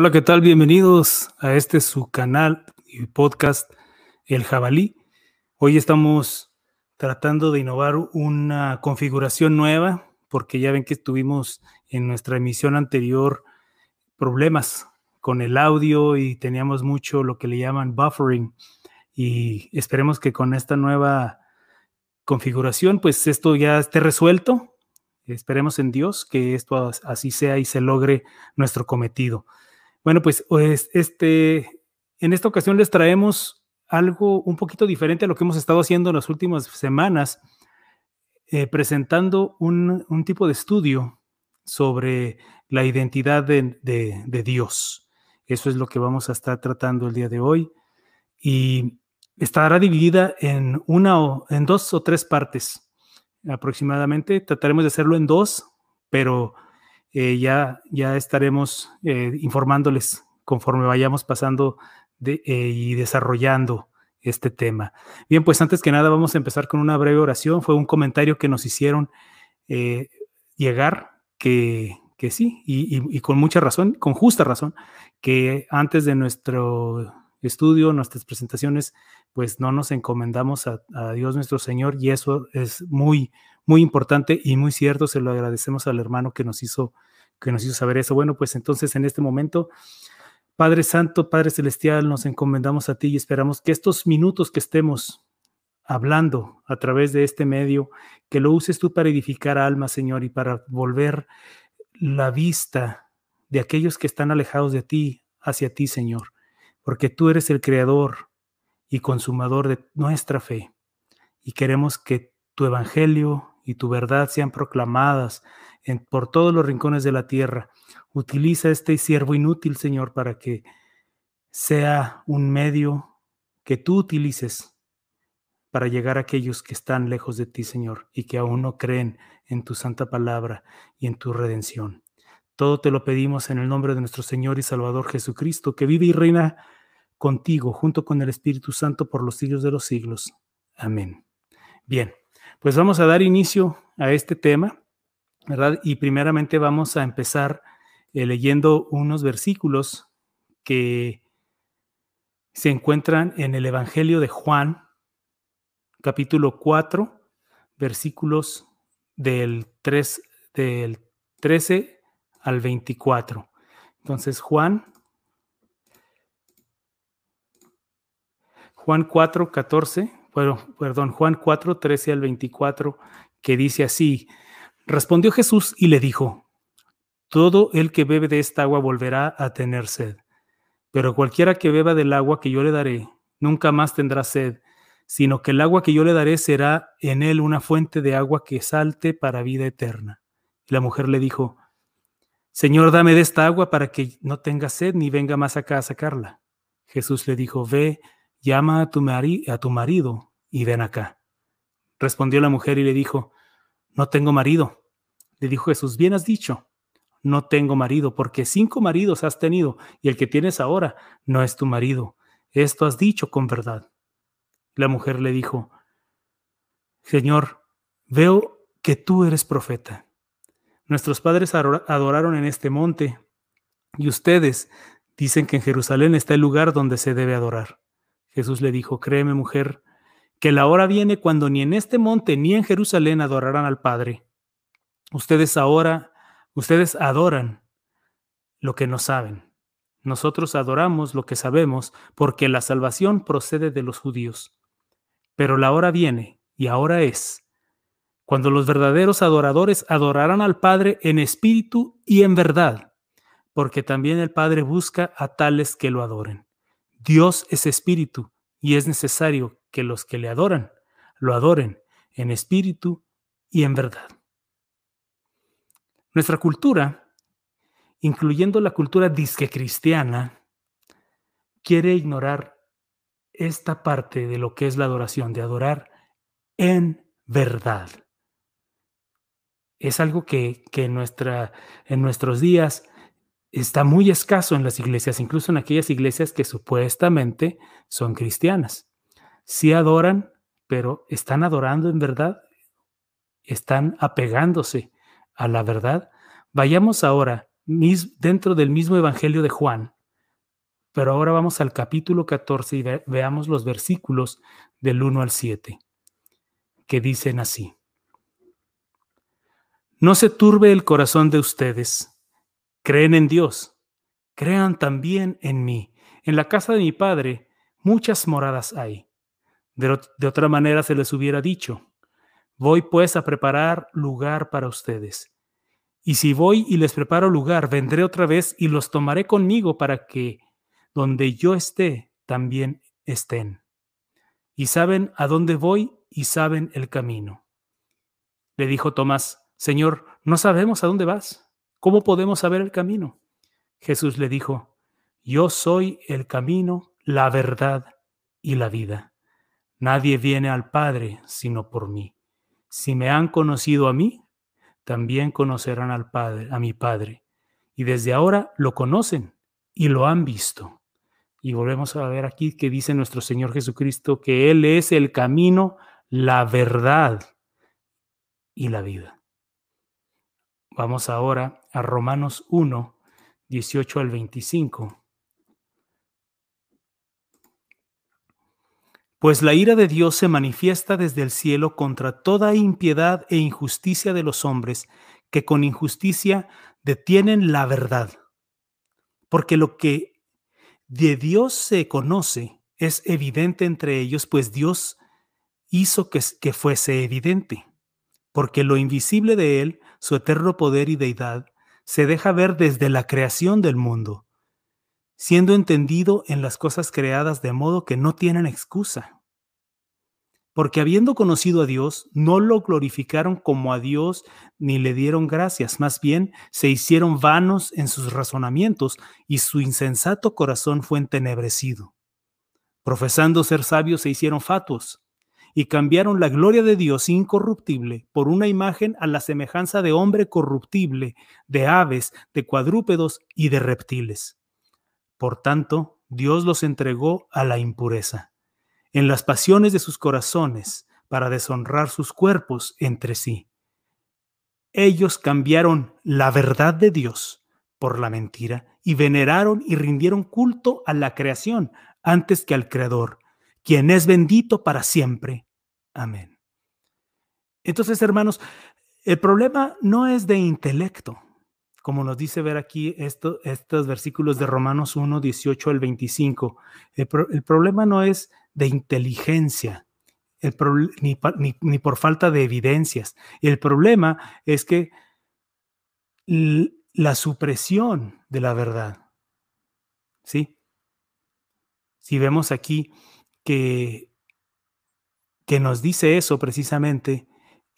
Hola, ¿qué tal? Bienvenidos a este su canal y podcast El Jabalí. Hoy estamos tratando de innovar una configuración nueva porque ya ven que tuvimos en nuestra emisión anterior problemas con el audio y teníamos mucho lo que le llaman buffering y esperemos que con esta nueva configuración pues esto ya esté resuelto. Esperemos en Dios que esto así sea y se logre nuestro cometido. Bueno, pues, pues este, en esta ocasión les traemos algo un poquito diferente a lo que hemos estado haciendo en las últimas semanas, eh, presentando un, tipo de estudio sobre la identidad de, de, Dios. Eso es lo que vamos a estar tratando el día de hoy. Y estará dividida en una o en dos o tres partes aproximadamente. Trataremos de hacerlo en dos, pero eh, ya, ya estaremos eh, informándoles conforme vayamos pasando eh, y desarrollando este tema. Bien, pues antes que nada vamos a empezar con una breve oración. Fue un comentario que nos hicieron llegar que, que sí, y, con mucha razón, con justa razón, que antes de nuestro estudio, nuestras presentaciones, pues no nos encomendamos a, a, Dios nuestro Señor y eso es muy, muy importante y muy cierto. Se lo agradecemos al hermano que nos hizo, que nos hizo saber eso. Bueno, pues entonces en este momento, Padre Santo, Padre Celestial, nos encomendamos a ti y esperamos que estos minutos que estemos hablando a través de este medio, que lo uses tú para edificar almas, Señor, y para volver la vista de aquellos que están alejados de ti hacia ti, Señor, porque tú eres el creador y consumador de nuestra fe. Y queremos que tu evangelio y tu verdad sean proclamadas por todos los rincones de la tierra. Utiliza este siervo inútil, Señor, para que sea un medio que tú utilices para llegar a aquellos que están lejos de ti, Señor, y que aún no creen en tu santa palabra y en tu redención. Todo te lo pedimos en el nombre de nuestro Señor y Salvador Jesucristo, que vive y reina contigo, junto con el Espíritu Santo, por los siglos de los siglos. Amén. Bien, pues vamos a dar inicio a este tema, ¿verdad? Y primeramente vamos a empezar eh, leyendo unos versículos que se encuentran en el Evangelio de Juan, capítulo 4, versículos del, 3, del 13 al 24. Entonces, Juan, Juan 4, 14 perdón, Juan 4, 13 al 24, que dice así, respondió Jesús y le dijo, todo el que bebe de esta agua volverá a tener sed, pero cualquiera que beba del agua que yo le daré, nunca más tendrá sed, sino que el agua que yo le daré será en él una fuente de agua que salte para vida eterna. Y la mujer le dijo, Señor, dame de esta agua para que no tenga sed ni venga más acá a sacarla. Jesús le dijo, ve, llama a tu, a tu marido y ven acá. Respondió la mujer y le dijo, no tengo marido. Le dijo Jesús, bien has dicho, no tengo marido, porque cinco maridos has tenido y el que tienes ahora no es tu marido. Esto has dicho con verdad. La mujer le dijo, Señor, veo que tú eres profeta. Nuestros padres adoraron en este monte y ustedes dicen que en Jerusalén está el lugar donde se debe adorar. Jesús le dijo, créeme mujer, que la hora viene cuando ni en este monte ni en Jerusalén adorarán al Padre. Ustedes ahora, ustedes adoran lo que no saben. Nosotros adoramos lo que sabemos porque la salvación procede de los judíos. Pero la hora viene, y ahora es, cuando los verdaderos adoradores adorarán al Padre en espíritu y en verdad, porque también el Padre busca a tales que lo adoren. Dios es espíritu, y es necesario que los que le adoran lo adoren en espíritu y en verdad. Nuestra cultura, incluyendo la cultura disque cristiana, quiere ignorar esta parte de lo que es la adoración, de adorar en verdad. Es algo que, que nuestra, en nuestros días está muy escaso en las iglesias, incluso en aquellas iglesias que supuestamente son cristianas sí adoran, pero ¿están adorando en verdad? ¿Están apegándose a la verdad? Vayamos ahora dentro del mismo Evangelio de Juan. Pero ahora vamos al capítulo 14 y veamos los versículos del 1 al 7, que dicen así. No se turbe el corazón de ustedes. Creen en Dios. Crean también en mí. En la casa de mi Padre muchas moradas hay. De, de otra manera se les hubiera dicho, voy pues a preparar lugar para ustedes. Y si voy y les preparo lugar, vendré otra vez y los tomaré conmigo para que donde yo esté, también estén. Y saben a dónde voy y saben el camino. Le dijo Tomás, Señor, no sabemos a dónde vas. ¿Cómo podemos saber el camino? Jesús le dijo, Yo soy el camino, la verdad y la vida. Nadie viene al Padre sino por mí. Si me han conocido a mí, también conocerán al Padre, a mi Padre. Y desde ahora lo conocen y lo han visto. Y volvemos a ver aquí que dice nuestro Señor Jesucristo que Él es el camino, la verdad y la vida. Vamos ahora a Romanos 1, 18 al 25. Pues la ira de Dios se manifiesta desde el cielo contra toda impiedad e injusticia de los hombres, que con injusticia detienen la verdad. Porque lo que de Dios se conoce es evidente entre ellos, pues Dios hizo que, que fuese evidente. Porque lo invisible de Él, su eterno poder y deidad, se deja ver desde la creación del mundo siendo entendido en las cosas creadas de modo que no tienen excusa. Porque habiendo conocido a Dios, no lo glorificaron como a Dios ni le dieron gracias, más bien se hicieron vanos en sus razonamientos y su insensato corazón fue entenebrecido. Profesando ser sabios se hicieron fatuos y cambiaron la gloria de Dios incorruptible por una imagen a la semejanza de hombre corruptible, de aves, de cuadrúpedos y de reptiles por tanto, Dios los entregó a la impureza, en las pasiones de sus corazones, para deshonrar sus cuerpos entre sí. Ellos cambiaron la verdad de Dios por la mentira y veneraron y rindieron culto a la creación antes que al Creador, quien es bendito para siempre. Amén. Entonces, hermanos, el problema no es de intelecto como nos dice ver aquí estos versículos de Romanos 1, 18 al 25. El, problema no es de inteligencia, ni, ni, por falta de evidencias. El problema es que la supresión de la verdad. ¿Sí? Si vemos aquí que, que nos dice eso precisamente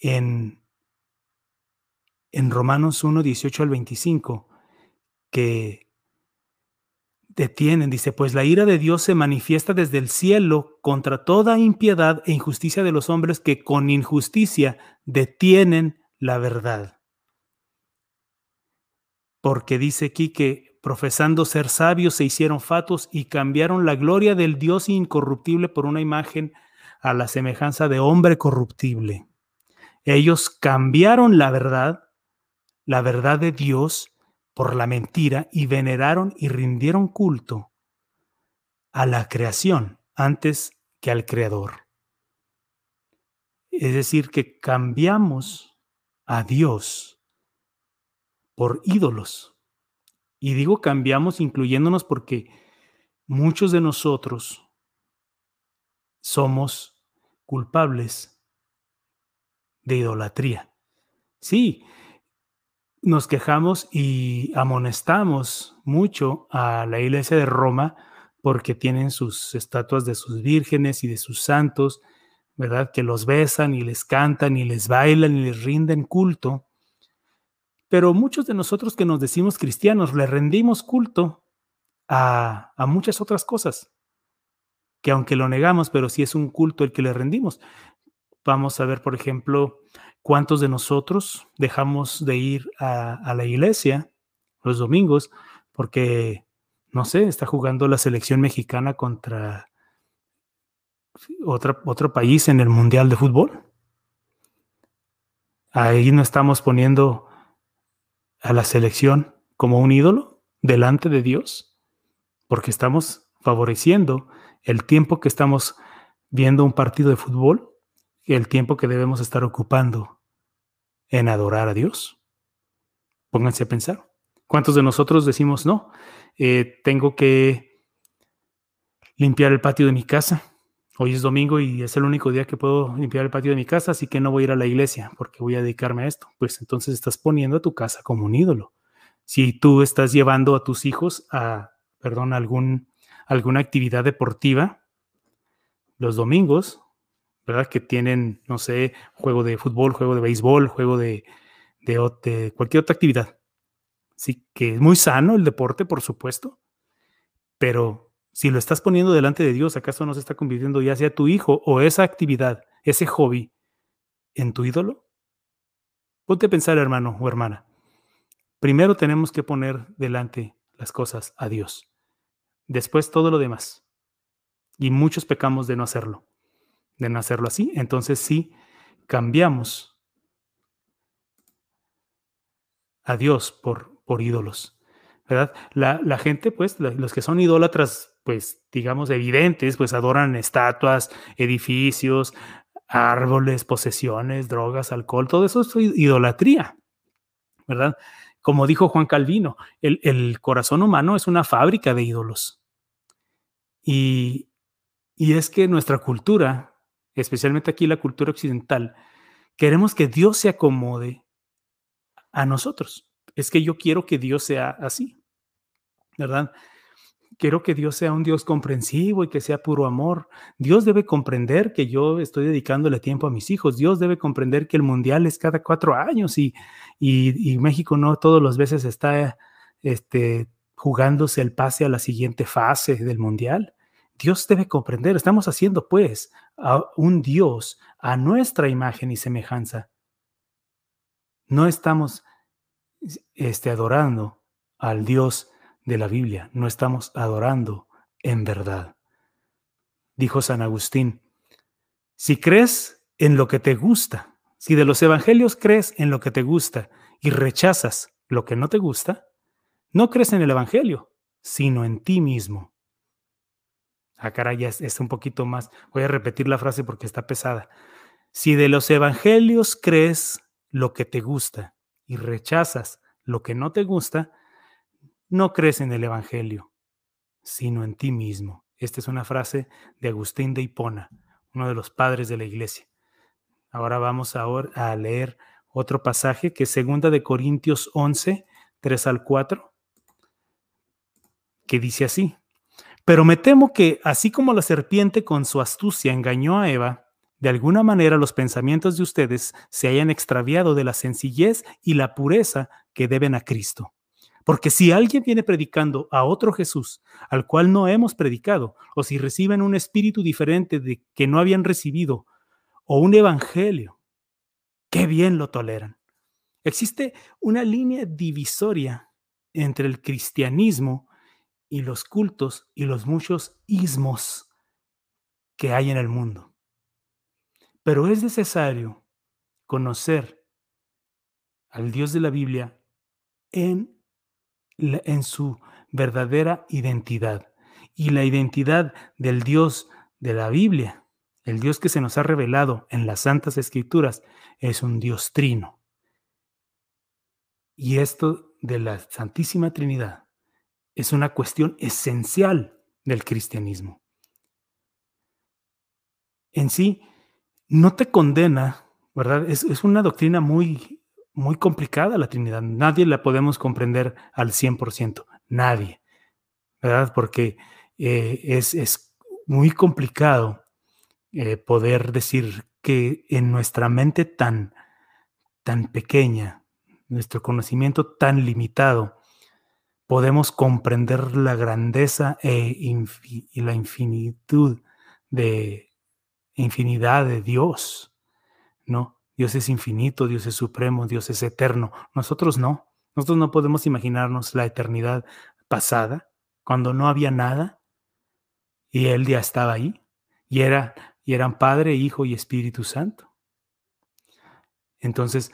en en Romanos 1, 18 al 25, que detienen, dice, pues la ira de Dios se manifiesta desde el cielo contra toda impiedad e injusticia de los hombres que con injusticia detienen la verdad. Porque dice aquí que profesando ser sabios se hicieron fatos y cambiaron la gloria del Dios incorruptible por una imagen a la semejanza de hombre corruptible. Ellos cambiaron la verdad la verdad de Dios por la mentira y veneraron y rindieron culto a la creación antes que al creador. Es decir, que cambiamos a Dios por ídolos. Y digo cambiamos incluyéndonos porque muchos de nosotros somos culpables de idolatría. Sí, nos quejamos y amonestamos mucho a la iglesia de Roma porque tienen sus estatuas de sus vírgenes y de sus santos, ¿verdad? Que los besan y les cantan y les bailan y les rinden culto. Pero muchos de nosotros que nos decimos cristianos le rendimos culto a, muchas otras cosas, que aunque lo negamos, pero sí es un culto el que le rendimos. Vamos a ver, por ejemplo, ¿Cuántos de nosotros dejamos de ir a, la iglesia los domingos porque, no sé, está jugando la selección mexicana contra otro país en el Mundial de Fútbol? Ahí no estamos poniendo a la selección como un ídolo delante de Dios, porque estamos favoreciendo el tiempo que estamos viendo un partido de fútbol, el tiempo que debemos estar ocupando en adorar a Dios. Pónganse a pensar. ¿Cuántos de nosotros decimos, no, eh, tengo que limpiar el patio de mi casa? Hoy es domingo y es el único día que puedo limpiar el patio de mi casa, así que no voy a ir a la iglesia porque voy a dedicarme a esto. Pues entonces estás poniendo a tu casa como un ídolo. Si tú estás llevando a tus hijos a, perdón, algún, alguna actividad deportiva, los domingos, ¿verdad? Que tienen, no sé, juego de fútbol, juego de béisbol, juego de, de, cualquier otra actividad. Sí, que es muy sano el deporte, por supuesto, pero si lo estás poniendo delante de Dios, ¿acaso no se está convirtiendo ya sea tu hijo o esa actividad, ese hobby, en tu ídolo? Ponte a pensar, hermano o hermana. Primero tenemos que poner delante las cosas a Dios. Después todo lo demás. Y muchos pecamos de no hacerlo. De no hacerlo así. Entonces sí, cambiamos a Dios por, por ídolos. ¿verdad? La, la gente, pues, los que son idólatras pues digamos, evidentes, pues adoran estatuas, edificios, árboles, posesiones, drogas, alcohol, todo eso es idolatría, ¿verdad? Como dijo Juan Calvino, el, el corazón humano es una fábrica de ídolos. Y, y es que nuestra cultura, especialmente aquí la cultura occidental, queremos que Dios se acomode a nosotros. Es que yo quiero que Dios sea así, ¿verdad? quiero que Dios sea un Dios comprensivo y que sea puro amor. Dios debe comprender que yo estoy dedicándole tiempo a mis hijos. Dios debe comprender que el mundial es cada cuatro años y, y, México no todas las veces está este, jugándose el pase a la siguiente fase del mundial. Dios debe comprender. Estamos haciendo pues a un Dios a nuestra imagen y semejanza. No estamos este, adorando al Dios de la Biblia, no estamos adorando en verdad. Dijo San Agustín, si crees en lo que te gusta, si de los evangelios crees en lo que te gusta y rechazas lo que no te gusta, no crees en el evangelio, sino en ti mismo. Ah, caray, ya es, un poquito más. Voy a repetir la frase porque está pesada. Si de los evangelios crees lo que te gusta y rechazas lo que no te gusta, no crees en el Evangelio, sino en ti mismo. Esta es una frase de Agustín de Hipona, uno de los padres de la iglesia. Ahora vamos a leer otro pasaje que es segunda de Corintios 11, 3 al 4, que dice así, pero me temo que así como la serpiente con su astucia engañó a Eva, de alguna manera los pensamientos de ustedes se hayan extraviado de la sencillez y la pureza que deben a Cristo. Porque si alguien viene predicando a otro Jesús, al cual no hemos predicado, o si reciben un espíritu diferente de que no habían recibido, o un evangelio, qué bien lo toleran. Existe una línea divisoria entre el cristianismo y los cultos y los muchos ismos que hay en el mundo. Pero es necesario conocer al Dios de la Biblia en en su verdadera identidad. Y la identidad del Dios de la Biblia, el Dios que se nos ha revelado en las Santas Escrituras, es un Dios trino. Y esto de la Santísima Trinidad es una cuestión esencial del cristianismo. En sí, no te condena, ¿verdad? Es, es una doctrina muy muy complicada la Trinidad. Nadie la podemos comprender al 100%. Nadie. ¿Verdad? Porque eh, es, muy complicado eh, poder decir que en nuestra mente tan, tan pequeña, nuestro conocimiento tan limitado, podemos comprender la grandeza e y la infinitud de infinidad de Dios, ¿no? Dios es infinito, Dios es supremo, Dios es eterno. Nosotros no. Nosotros no podemos imaginarnos la eternidad pasada, cuando no había nada y Él ya estaba ahí y, era, y eran Padre, Hijo y Espíritu Santo. Entonces,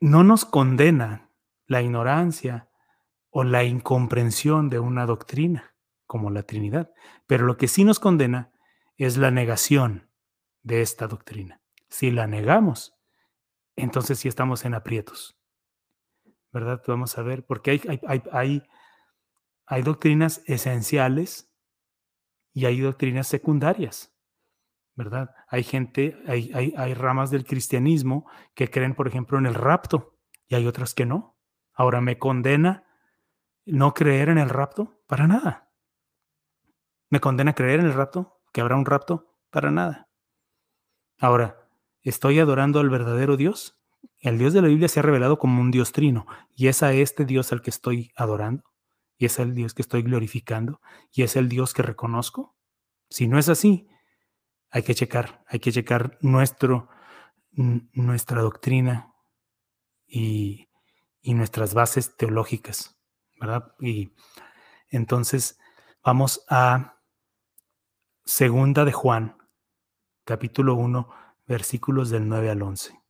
no nos condena la ignorancia o la incomprensión de una doctrina como la Trinidad. Pero lo que sí nos condena es la negación de esta doctrina. Si la negamos, entonces sí estamos en aprietos. ¿Verdad? Vamos a ver, porque hay, hay, hay, hay doctrinas esenciales y hay doctrinas secundarias. ¿Verdad? Hay gente, hay, ramas del cristianismo que creen, por ejemplo, en el rapto y hay otras que no. Ahora, ¿me condena no creer en el rapto? Para nada. ¿Me condena creer en el rapto? ¿Que habrá un rapto? Para nada. Ahora, ¿estoy adorando al verdadero Dios? El Dios de la Biblia se ha revelado como un Dios trino, y es a este Dios al que estoy adorando, y es el Dios que estoy glorificando, y es el Dios que reconozco. Si no es así, hay que checar, hay que checar nuestro, nuestra doctrina y, y nuestras bases teológicas, ¿verdad? Y entonces vamos a Segunda de Juan, capítulo 1, versículos del 9 al 11.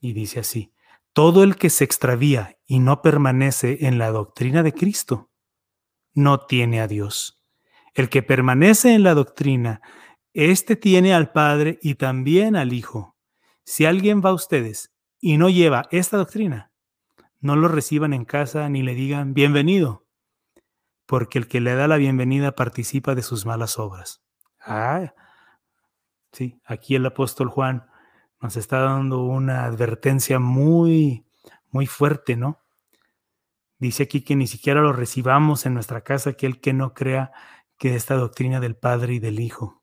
Y dice así, todo el que se extravía y no permanece en la doctrina de Cristo, no tiene a Dios. El que permanece en la doctrina, éste tiene al Padre y también al Hijo. Si alguien va a ustedes y no lleva esta doctrina, no lo reciban en casa ni le digan bienvenido, porque el que le da la bienvenida participa de sus malas obras. Ah, Sí, aquí el apóstol Juan nos está dando una advertencia muy, muy fuerte, ¿no? Dice aquí que ni siquiera lo recibamos en nuestra casa aquel que no crea que esta doctrina del Padre y del Hijo,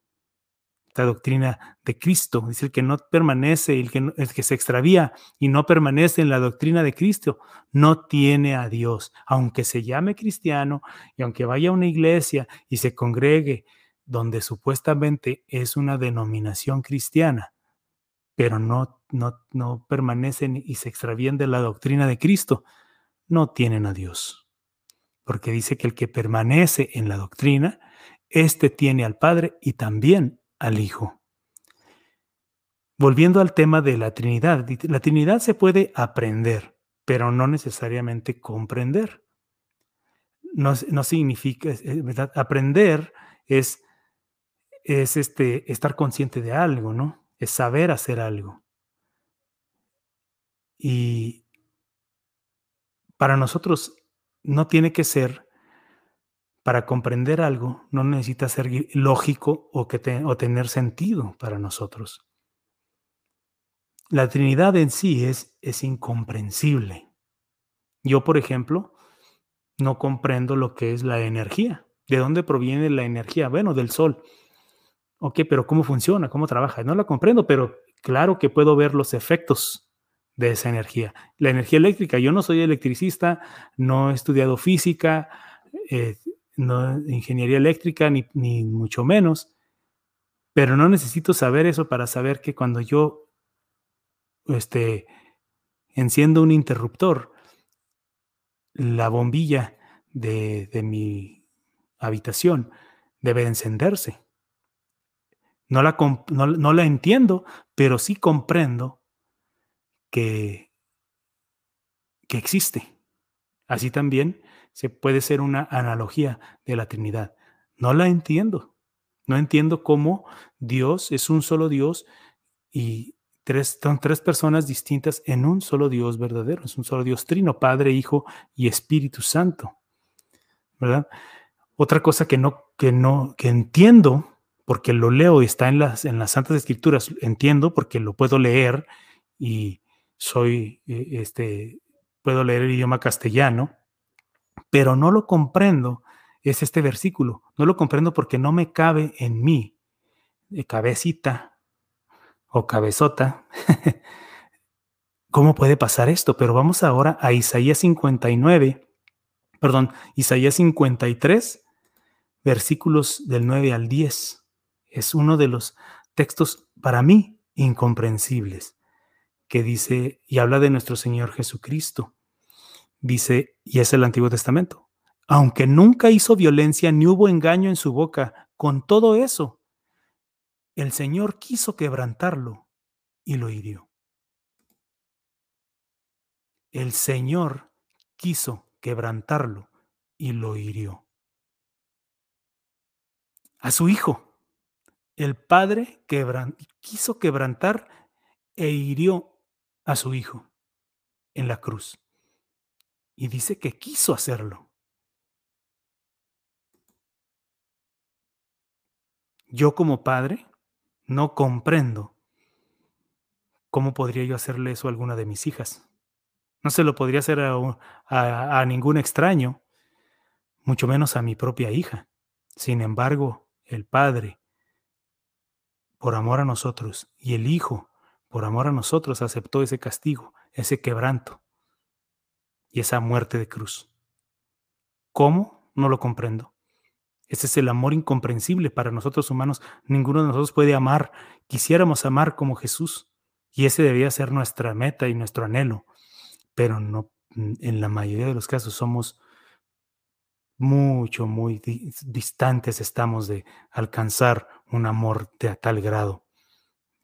doctrina de Cristo, dice el que no permanece, el que, que se extravía y no permanece en la doctrina de Cristo, no tiene a Dios, aunque se llame cristiano y aunque vaya a una iglesia y se congregue donde supuestamente es una denominación cristiana, pero no, no, no permanecen y se extravían de la doctrina de Cristo, no tienen a Dios. Porque dice que el que permanece en la doctrina, éste tiene al Padre y también al Hijo. Volviendo al tema de la Trinidad, la Trinidad se puede aprender, pero no necesariamente comprender. No, no significa, ¿verdad? Aprender es es este, estar consciente de algo, ¿no? Es saber hacer algo. Y para nosotros no tiene que ser, para comprender algo, no necesita ser lógico o, que o tener sentido para nosotros. La Trinidad en sí es, es incomprensible. Yo, por ejemplo, no comprendo lo que es la energía. ¿De dónde proviene la energía? Bueno, del sol. Ok, pero ¿cómo funciona? ¿Cómo trabaja? No la comprendo, pero claro que puedo ver los efectos de esa energía. La energía eléctrica, yo no soy electricista, no he estudiado física, eh, no ingeniería eléctrica, ni, ni mucho menos, pero no necesito saber eso para saber que cuando yo este, enciendo un interruptor, la bombilla de, de mi habitación debe encenderse. No la, no, la entiendo, pero sí comprendo que, que existe. Así también se puede ser una analogía de la Trinidad. No la entiendo. No entiendo cómo Dios es un solo Dios y tres, son tres personas distintas en un solo Dios verdadero. Es un solo Dios trino, Padre, Hijo y Espíritu Santo. ¿Verdad? Otra cosa que no, que no, que entiendo porque lo leo y está en las, en las Santas Escrituras, entiendo porque lo puedo leer y soy, eh, este, puedo leer el idioma castellano, pero no lo comprendo, es este versículo, no lo comprendo porque no me cabe en mí, de cabecita o cabezota. ¿Cómo puede pasar esto? Pero vamos ahora a Isaías 59, perdón, Isaías 53, versículos del 9 al 10 es uno de los textos para mí incomprensibles que dice y habla de nuestro Señor Jesucristo. Dice, y es el Antiguo Testamento, aunque nunca hizo violencia ni hubo engaño en su boca, con todo eso, el Señor quiso quebrantarlo y lo hirió. El Señor quiso quebrantarlo y lo hirió. A su hijo, el padre quiso quebrantar e hirió a su hijo en la cruz. Y dice que quiso hacerlo. Yo como padre no comprendo cómo podría yo hacerle eso a alguna de mis hijas. No se lo podría hacer a, ningún extraño, mucho menos a mi propia hija. Sin embargo, el Padre, por amor a nosotros, y el Hijo, por amor a nosotros, aceptó ese castigo, ese quebranto y esa muerte de cruz. ¿Cómo? No lo comprendo. Ese es el amor incomprensible para nosotros humanos. Ninguno de nosotros puede amar. Quisiéramos amar como Jesús. Y ese debería ser nuestra meta y nuestro anhelo. Pero no, en la mayoría de los casos somos mucho, muy distantes estamos de alcanzar un amor de tal grado.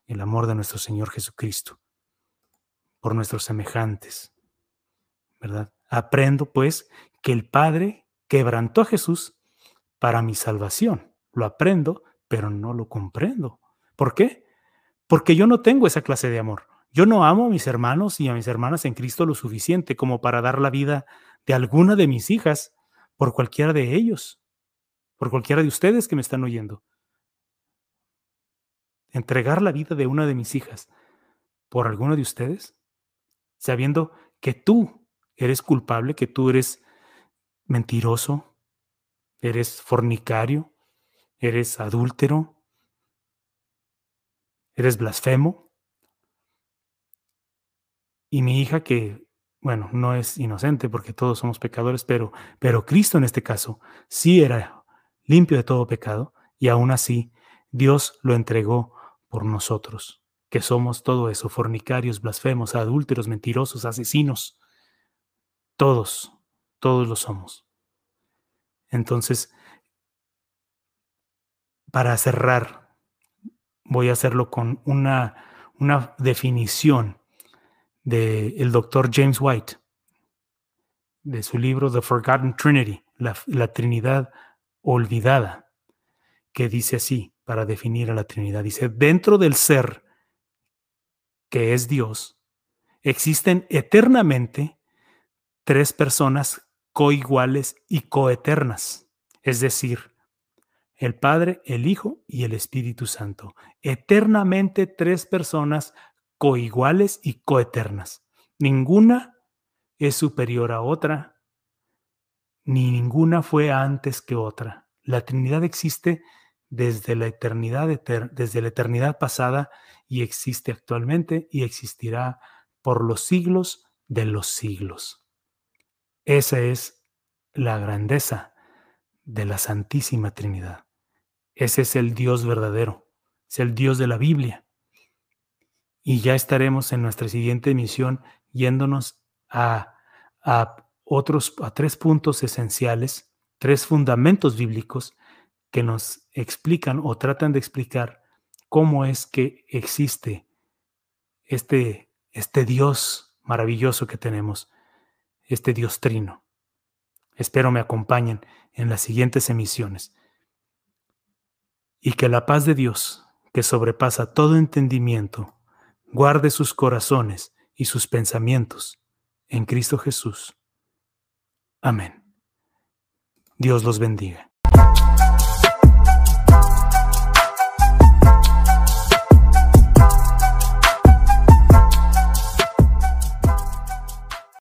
El amor de nuestro Señor Jesucristo. Por nuestros semejantes. ¿Verdad? Aprendo pues que el Padre quebrantó a Jesús para mi salvación. Lo aprendo, pero no lo comprendo. ¿Por qué? Porque yo no tengo esa clase de amor. Yo no amo a mis hermanos y a mis hermanas en Cristo lo suficiente como para dar la vida de alguna de mis hijas por cualquiera de ellos, por cualquiera de ustedes que me están oyendo. Entregar la vida de una de mis hijas por alguno de ustedes, sabiendo que tú eres culpable, que tú eres mentiroso, eres fornicario, eres adúltero, eres blasfemo. Y mi hija que, bueno, no es inocente porque todos somos pecadores, pero, pero Cristo en este caso sí era limpio de todo pecado y aún así Dios lo entregó por nosotros, que somos todo eso, fornicarios, blasfemos, adúlteros, mentirosos, asesinos. Todos, todos lo somos. Entonces, para cerrar, voy a hacerlo con una, una definición del doctor James White, de su libro The Forgotten Trinity, la, la Trinidad olvidada, que dice así, para definir a la Trinidad, dice, dentro del ser que es Dios, existen eternamente tres personas coiguales y coeternas, es decir, el Padre, el Hijo y el Espíritu Santo, eternamente tres personas coiguales y coeternas. Ninguna es superior a otra, ni ninguna fue antes que otra. La Trinidad existe desde la eternidad, desde la eternidad pasada y existe actualmente y existirá por los siglos de los siglos. Esa es la grandeza de la Santísima Trinidad. Ese es el Dios verdadero, es el Dios de la Biblia. Y ya estaremos en nuestra siguiente emisión yéndonos a, a otros, a tres puntos esenciales, tres fundamentos bíblicos que nos explican o tratan de explicar cómo es que existe este, este Dios maravilloso que tenemos este Dios trino. Espero me acompañen en las siguientes emisiones. Y que la paz de Dios, que sobrepasa todo entendimiento, guarde sus corazones y sus pensamientos en Cristo Jesús. Amén. Dios los bendiga.